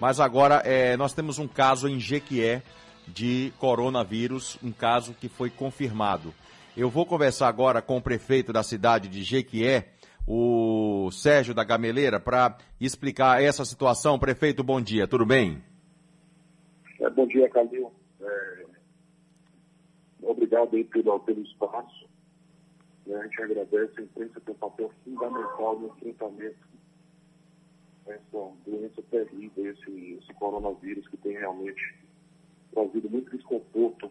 Mas agora é, nós temos um caso em Jequié de coronavírus, um caso que foi confirmado. Eu vou conversar agora com o prefeito da cidade de Jequié, o Sérgio da Gameleira, para explicar essa situação. Prefeito, bom dia, tudo bem? É, bom dia, Calil. É, obrigado aí pelo, pelo espaço. A gente agradece, a imprensa um papel fundamental no enfrentamento dessa doença terrível, esse, esse coronavírus que tem realmente trazido muito desconforto.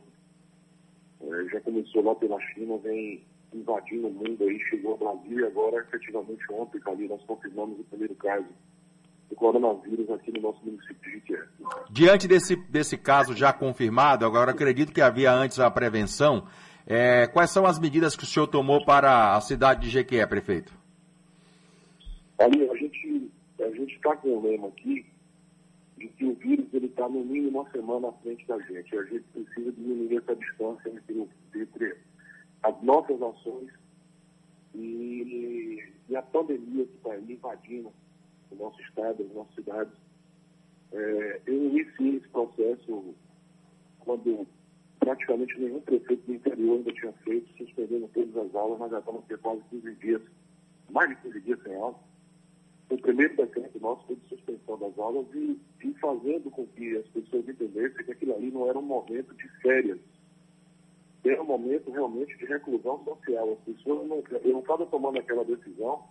É, já começou lá pela China, vem invadindo o mundo aí, chegou ao Brasil e agora, efetivamente, ontem, ali, nós confirmamos o primeiro caso do coronavírus aqui no nosso município de Jiquié. Diante desse, desse caso já confirmado, agora acredito que havia antes a prevenção, é, quais são as medidas que o senhor tomou para a cidade de Jequié, prefeito? Ali, a gente a gente está com o lema aqui de que o vírus está no mínimo uma semana à frente da gente. A gente precisa diminuir essa distância entre, entre as nossas ações e, e a pandemia que está invadindo o nosso estado, as nossas cidades. É, eu iniciei esse processo quando praticamente nenhum prefeito do interior ainda tinha feito, suspendendo todas as aulas, nós já estamos ter quase 15 dias, mais de 15 dias sem aula. O primeiro decreto nosso foi de suspensão das aulas e, e fazendo com que as pessoas entendessem que aquilo ali não era um momento de férias, era um momento realmente de reclusão social. As pessoas não, eu não estava tomando aquela decisão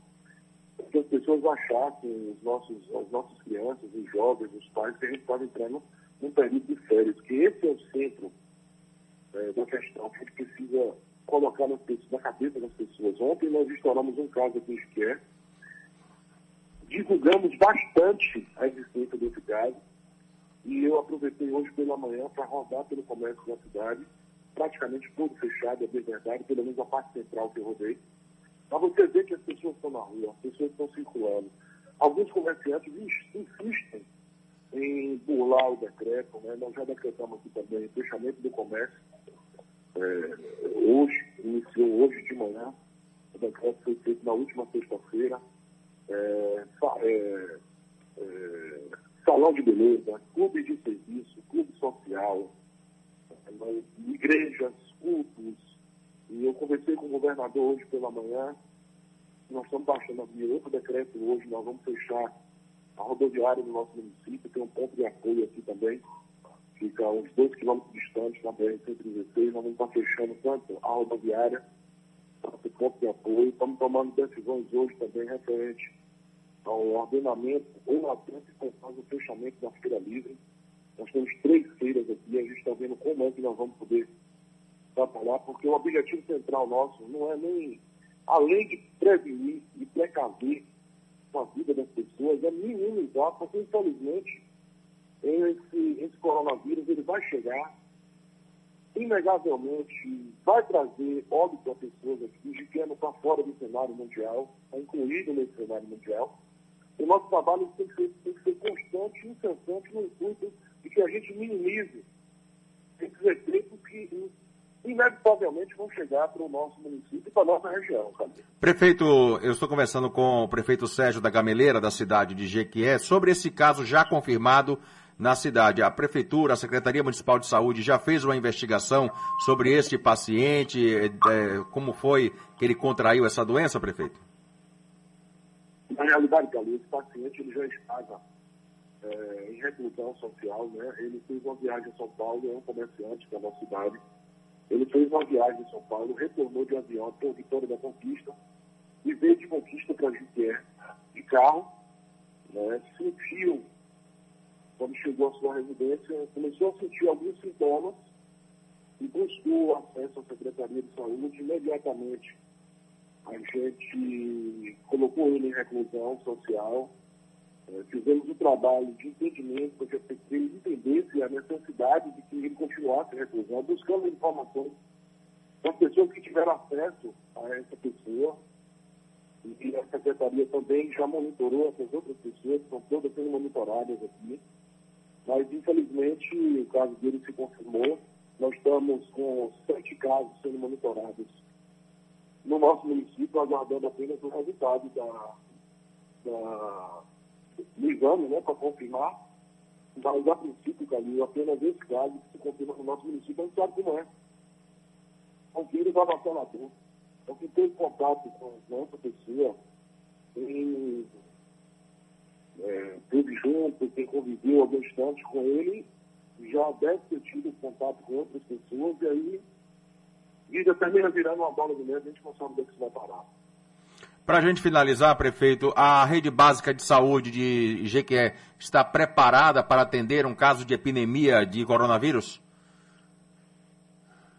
porque as pessoas achassem, os nossos, as nossas crianças, os jovens, os pais, que a gente estava entrando num período de férias, que esse é o centro é, da questão que a gente precisa colocar nas, na cabeça das pessoas. Ontem nós estouramos um caso aqui em Esquer, divulgamos bastante a existência desse caso, e eu aproveitei hoje pela manhã para rodar pelo comércio da cidade, praticamente todo fechado, é bem verdade, pelo menos a parte central que eu rodei. Mas você vê que as pessoas estão na rua, as pessoas estão circulando. Alguns comerciantes insistem em burlar o decreto, né? nós já decretamos aqui também o fechamento do comércio é, hoje, iniciou hoje de manhã, o decreto foi feito na última sexta-feira. É, é, é, salão de beleza, clube de serviço, clube social, igrejas, cultos. E eu conversei com o governador hoje pela manhã. Nós estamos baixando aqui outro decreto hoje, nós vamos fechar a rodoviária do nosso município, tem um ponto de apoio aqui também fica uns 2 quilômetros distantes na BR-116. Nós vamos estar fechando tanto a rodoviária quanto o ponto de apoio. Estamos tomando decisões hoje também referente ao ordenamento ou até o fechamento da feira livre. Nós temos três feiras aqui, a gente está vendo como é que nós vamos poder trabalhar, porque o objetivo central nosso não é nem, além de prevenir e precaver a vida das pessoas, é minimizar, porque infelizmente esse, esse coronavírus ele vai chegar, inegavelmente vai trazer óbito a pessoas aqui, que não está fora do cenário mundial, está incluído nesse cenário mundial. O nosso trabalho tem que ser, tem que ser constante incessante no intuito de que a gente minimize esses efeitos que inevitavelmente vão chegar para o nosso município e para a nossa região. Prefeito, eu estou conversando com o prefeito Sérgio da Gameleira, da cidade de Jequié, sobre esse caso já confirmado na cidade. A Prefeitura, a Secretaria Municipal de Saúde já fez uma investigação sobre este paciente, é, como foi que ele contraiu essa doença, prefeito? Na realidade, Galo, esse paciente ele já estava é, em reclusão social, né? Ele fez uma viagem a São Paulo, é um comerciante da nossa cidade. Ele fez uma viagem a São Paulo, retornou de avião para Vitória da Conquista e veio de Conquista para Juquié de carro, né? sentiu quando chegou à sua residência, começou a sentir alguns sintomas e buscou acesso à Secretaria de Saúde. Imediatamente, a gente colocou ele em reclusão social, é, fizemos o um trabalho de entendimento para que ele entendesse a necessidade de que ele continuasse em reclusão, buscando informações das pessoas que tiveram acesso a essa pessoa. E a Secretaria também já monitorou essas outras pessoas, estão todas sendo monitoradas aqui. Mas, infelizmente, o caso dele se confirmou. Nós estamos com sete casos sendo monitorados no nosso município, aguardando apenas o resultado da, da, do exame, né, para confirmar. Mas, a princípio, Calil, apenas esse caso que se confirma no nosso município, a gente sabe como é. É um vírus avassalador. Então, quem teve contato com essa pessoa, quem é, teve junto, quem conviveu algum instante com ele, já deve ter tido contato com outras pessoas, e aí já termina virando uma bola de neve, a gente não sabe onde que isso vai parar. Para a gente finalizar, prefeito, a rede básica de saúde de Jequié está preparada para atender um caso de epidemia de coronavírus?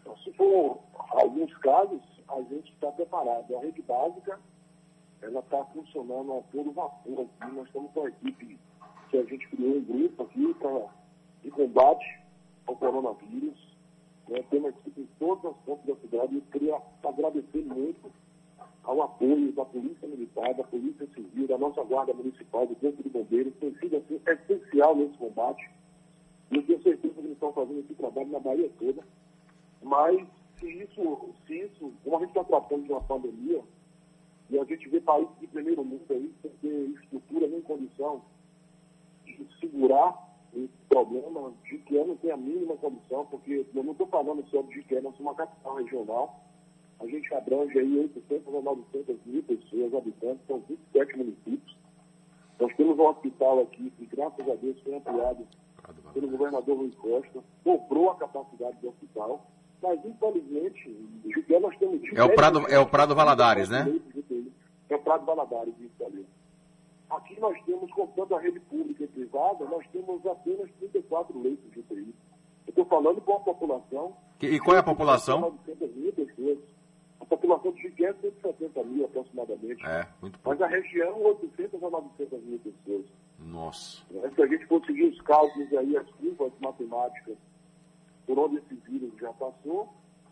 Então, se for alguns casos, a gente está preparado. A rede básica ela está funcionando a todo vapor aqui. Nós estamos com a equipe que a gente criou um grupo aqui pra, de combate ao coronavírus. Né? Temos equipe em todas as pontas da cidade. Eu queria agradecer muito ao apoio da Polícia Militar, da Polícia Civil, da nossa Guarda Municipal, do Corpo de Bombeiros, tem sido assim, essencial nesse combate. Eu tenho certeza que eles estão fazendo esse trabalho na Bahia toda. Mas se isso, se isso, como a gente está tratando de uma pandemia, e a gente vê países de primeiro mundo aí, sem ter estrutura nem condição de segurar esse problema, de que não tem a mínima condição, porque eu não estou falando só de que nós somos uma capital regional, a gente abrange aí 800 ou 900 mil pessoas, habitantes, são 27 municípios. Nós temos um hospital aqui que, graças a Deus, foi ampliado pelo governador Luiz Costa, dobrou a capacidade do hospital, mas, infelizmente, Juqué nós temos... É o Prado, é o Prado Valadares, né? É o Prado Valadares, isso ali. Contando a rede pública e privada, nós temos apenas 34 leitos de UTI. Eu estou falando com a população... E qual é a população? 900 mil pessoas população de Figueiredo tem 170 mil aproximadamente. É, muito pouco. Mas a região, 800 a 900 mil pessoas. Nossa. É, se a gente conseguir os cálculos aí, as curvas matemáticas, por onde esse vírus já passou,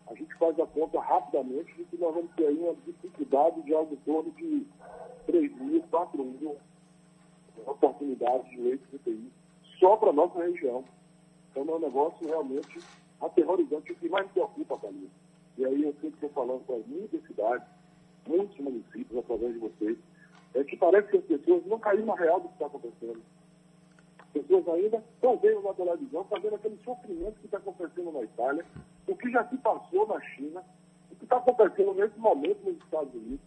a gente faz a conta rapidamente de que nós vamos ter aí uma dificuldade de algo em torno de 3 mil, 4 mil oportunidades de leitos de UTI só para a nossa região. Então é um negócio realmente aterrorizante. O que mais preocupa, Camila, e aí eu sempre estou falando com as muitas cidades, muitos municípios, através de vocês, é que parece que as pessoas não caíram na real do que está acontecendo. As pessoas ainda estão vendo na televisão, vendo aquele sofrimento que está acontecendo na Itália, o que já se passou na China, o que está acontecendo nesse momento nos Estados Unidos,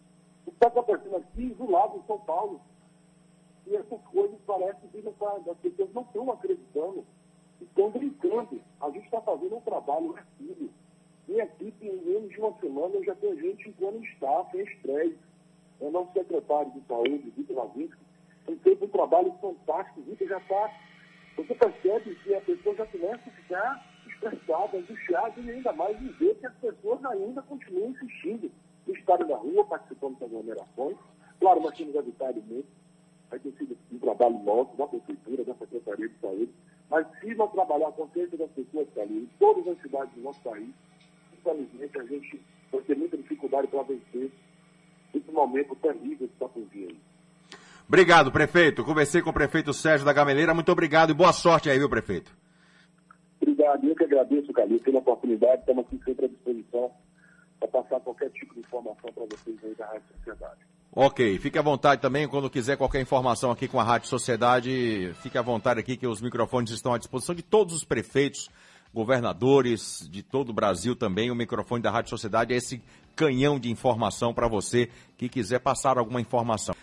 o que está acontecendo aqui do lado em São Paulo. E essas coisas parecem que as pessoas não estão acreditando, estão brincando. A gente está fazendo um hercúleo minha equipe, em menos de uma semana, eu já tenho gente entrando em staff, em estresse. É nosso secretário de saúde, Vitor Lavinsky, tem feito um trabalho fantástico. Vitor já está. Você percebe que a pessoa já começa a ficar estressada, angustiada e ainda mais em ver que as pessoas ainda continuam insistindo em estar na rua, participando das aglomerações. Claro, nós temos evitado muito. Vai ter sido um trabalho nosso, da Prefeitura, da Secretaria de Saúde. Mas se não trabalhar a consciência das pessoas que ali, em todas as cidades do nosso país, infelizmente, a gente vai ter para vencer esse momento terrível que está por vir aí. Obrigado, prefeito. Conversei com o prefeito Sérgio da Gameleira. Muito obrigado e boa sorte aí, viu, prefeito? Obrigado. Eu que agradeço, Calil, pela oportunidade. Estamos aqui sempre à disposição para passar qualquer tipo de informação para vocês aí da Rádio Sociedade. Ok, fique à vontade também, quando quiser qualquer informação aqui com a Rádio Sociedade, fique à vontade aqui que os microfones estão à disposição de todos os prefeitos governadores de todo o Brasil também. O microfone da Rádio Sociedade é esse canhão de informação para você que quiser passar alguma informação.